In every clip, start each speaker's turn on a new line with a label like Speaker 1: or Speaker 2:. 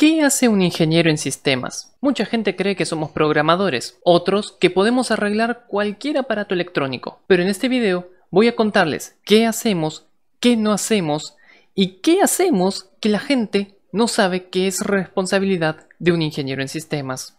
Speaker 1: ¿Qué hace un ingeniero en sistemas? Mucha gente cree que somos programadores, otros que podemos arreglar cualquier aparato electrónico. Pero en este video voy a contarles qué hacemos, qué no hacemos y qué hacemos que la gente no sabe que es responsabilidad de un ingeniero en sistemas.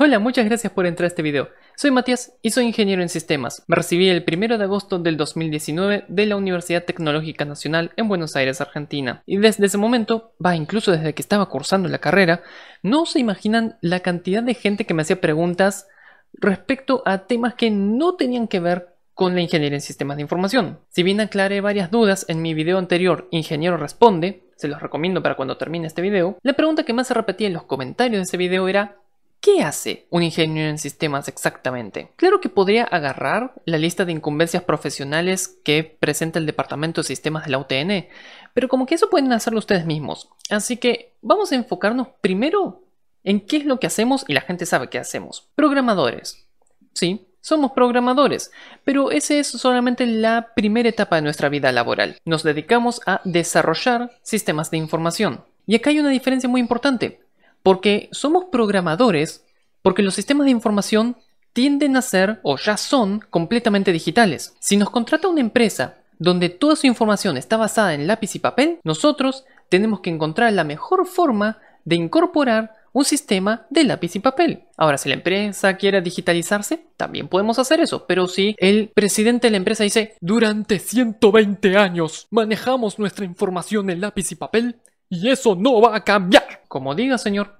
Speaker 1: Hola, muchas gracias por entrar a este video. Soy Matías y soy ingeniero en sistemas. Me recibí el 1 de agosto del 2019 de la Universidad Tecnológica Nacional en Buenos Aires, Argentina. Y desde ese momento, va, incluso desde que estaba cursando la carrera, no se imaginan la cantidad de gente que me hacía preguntas respecto a temas que no tenían que ver con la ingeniería en sistemas de información. Si bien aclaré varias dudas en mi video anterior, Ingeniero Responde, se los recomiendo para cuando termine este video, la pregunta que más se repetía en los comentarios de ese video era ¿Qué hace un ingeniero en sistemas exactamente? Claro que podría agarrar la lista de incumbencias profesionales que presenta el Departamento de Sistemas de la UTN, pero como que eso pueden hacerlo ustedes mismos. Así que vamos a enfocarnos primero en qué es lo que hacemos y la gente sabe qué hacemos. Programadores. Sí, somos programadores, pero esa es solamente la primera etapa de nuestra vida laboral. Nos dedicamos a desarrollar sistemas de información. Y acá hay una diferencia muy importante. Porque somos programadores, porque los sistemas de información tienden a ser o ya son completamente digitales. Si nos contrata una empresa donde toda su información está basada en lápiz y papel, nosotros tenemos que encontrar la mejor forma de incorporar un sistema de lápiz y papel. Ahora, si la empresa quiere digitalizarse, también podemos hacer eso, pero si el presidente de la empresa dice, durante 120 años manejamos nuestra información en lápiz y papel, y eso no va a cambiar. Como diga, señor,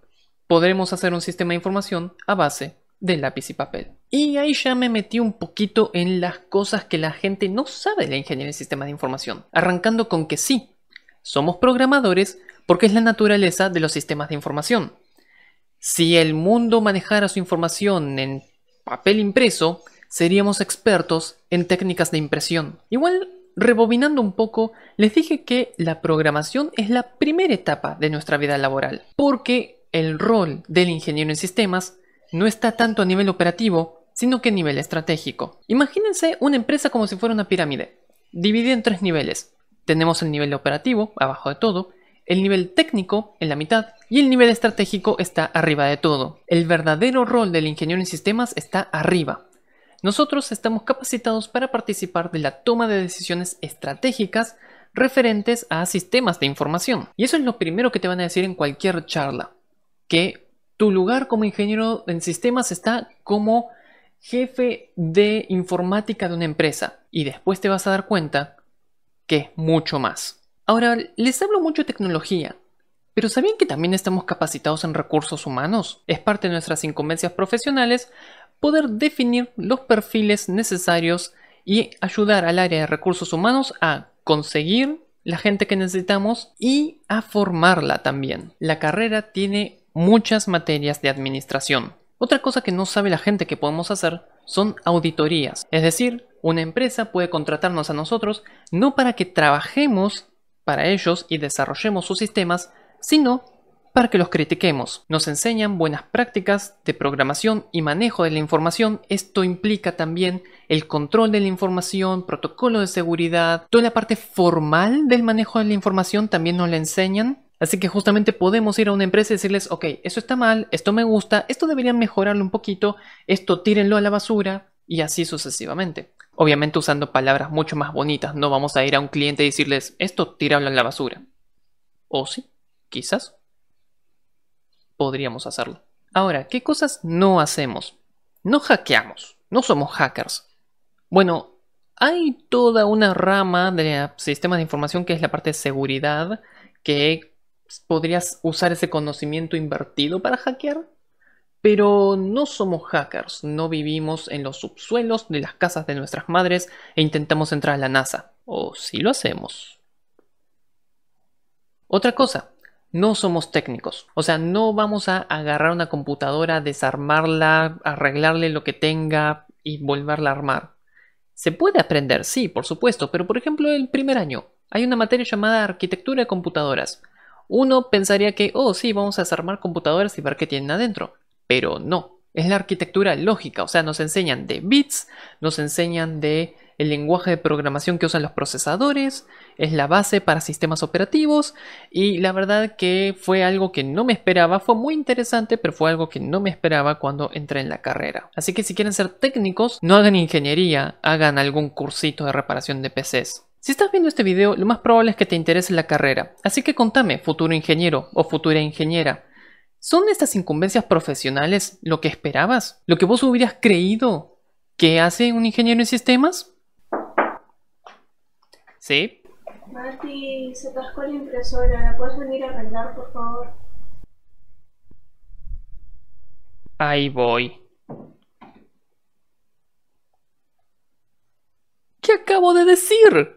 Speaker 1: podremos hacer un sistema de información a base de lápiz y papel. Y ahí ya me metí un poquito en las cosas que la gente no sabe de la ingeniería en sistemas de información. Arrancando con que sí, somos programadores porque es la naturaleza de los sistemas de información. Si el mundo manejara su información en papel impreso, seríamos expertos en técnicas de impresión. Igual Rebobinando un poco, les dije que la programación es la primera etapa de nuestra vida laboral, porque el rol del ingeniero en sistemas no está tanto a nivel operativo, sino que a nivel estratégico. Imagínense una empresa como si fuera una pirámide, dividida en tres niveles. Tenemos el nivel operativo, abajo de todo, el nivel técnico en la mitad y el nivel estratégico está arriba de todo. El verdadero rol del ingeniero en sistemas está arriba, nosotros estamos capacitados para participar de la toma de decisiones estratégicas referentes a sistemas de información. Y eso es lo primero que te van a decir en cualquier charla, que tu lugar como ingeniero en sistemas está como jefe de informática de una empresa y después te vas a dar cuenta que es mucho más. Ahora, les hablo mucho de tecnología, pero ¿sabían que también estamos capacitados en recursos humanos? Es parte de nuestras incumbencias profesionales poder definir los perfiles necesarios y ayudar al área de recursos humanos a conseguir la gente que necesitamos y a formarla también. La carrera tiene muchas materias de administración. Otra cosa que no sabe la gente que podemos hacer son auditorías. Es decir, una empresa puede contratarnos a nosotros no para que trabajemos para ellos y desarrollemos sus sistemas, sino para que los critiquemos. Nos enseñan buenas prácticas de programación y manejo de la información. Esto implica también el control de la información, protocolo de seguridad, toda la parte formal del manejo de la información también nos la enseñan. Así que justamente podemos ir a una empresa y decirles, ok, eso está mal, esto me gusta, esto deberían mejorarlo un poquito, esto tírenlo a la basura y así sucesivamente. Obviamente usando palabras mucho más bonitas, no vamos a ir a un cliente y decirles, esto tíralo a la basura. O sí, quizás podríamos hacerlo. Ahora, ¿qué cosas no hacemos? No hackeamos, no somos hackers. Bueno, hay toda una rama de sistemas de información que es la parte de seguridad, que podrías usar ese conocimiento invertido para hackear, pero no somos hackers, no vivimos en los subsuelos de las casas de nuestras madres e intentamos entrar a la NASA. O si lo hacemos. Otra cosa, no somos técnicos. O sea, no vamos a agarrar una computadora, desarmarla, arreglarle lo que tenga y volverla a armar. Se puede aprender, sí, por supuesto, pero por ejemplo el primer año hay una materia llamada arquitectura de computadoras. Uno pensaría que, oh sí, vamos a desarmar computadoras y ver qué tienen adentro. Pero no, es la arquitectura lógica, o sea, nos enseñan de bits, nos enseñan de el lenguaje de programación que usan los procesadores, es la base para sistemas operativos y la verdad que fue algo que no me esperaba, fue muy interesante, pero fue algo que no me esperaba cuando entré en la carrera. Así que si quieren ser técnicos, no hagan ingeniería, hagan algún cursito de reparación de PCs. Si estás viendo este video, lo más probable es que te interese la carrera, así que contame, futuro ingeniero o futura ingeniera, ¿son estas incumbencias profesionales lo que esperabas? ¿Lo que vos hubieras creído que hace un ingeniero en sistemas? ¿Sí?
Speaker 2: Mati, se atascó la impresora, ¿la puedes venir a arreglar, por favor?
Speaker 1: Ahí voy. ¿Qué acabo de decir?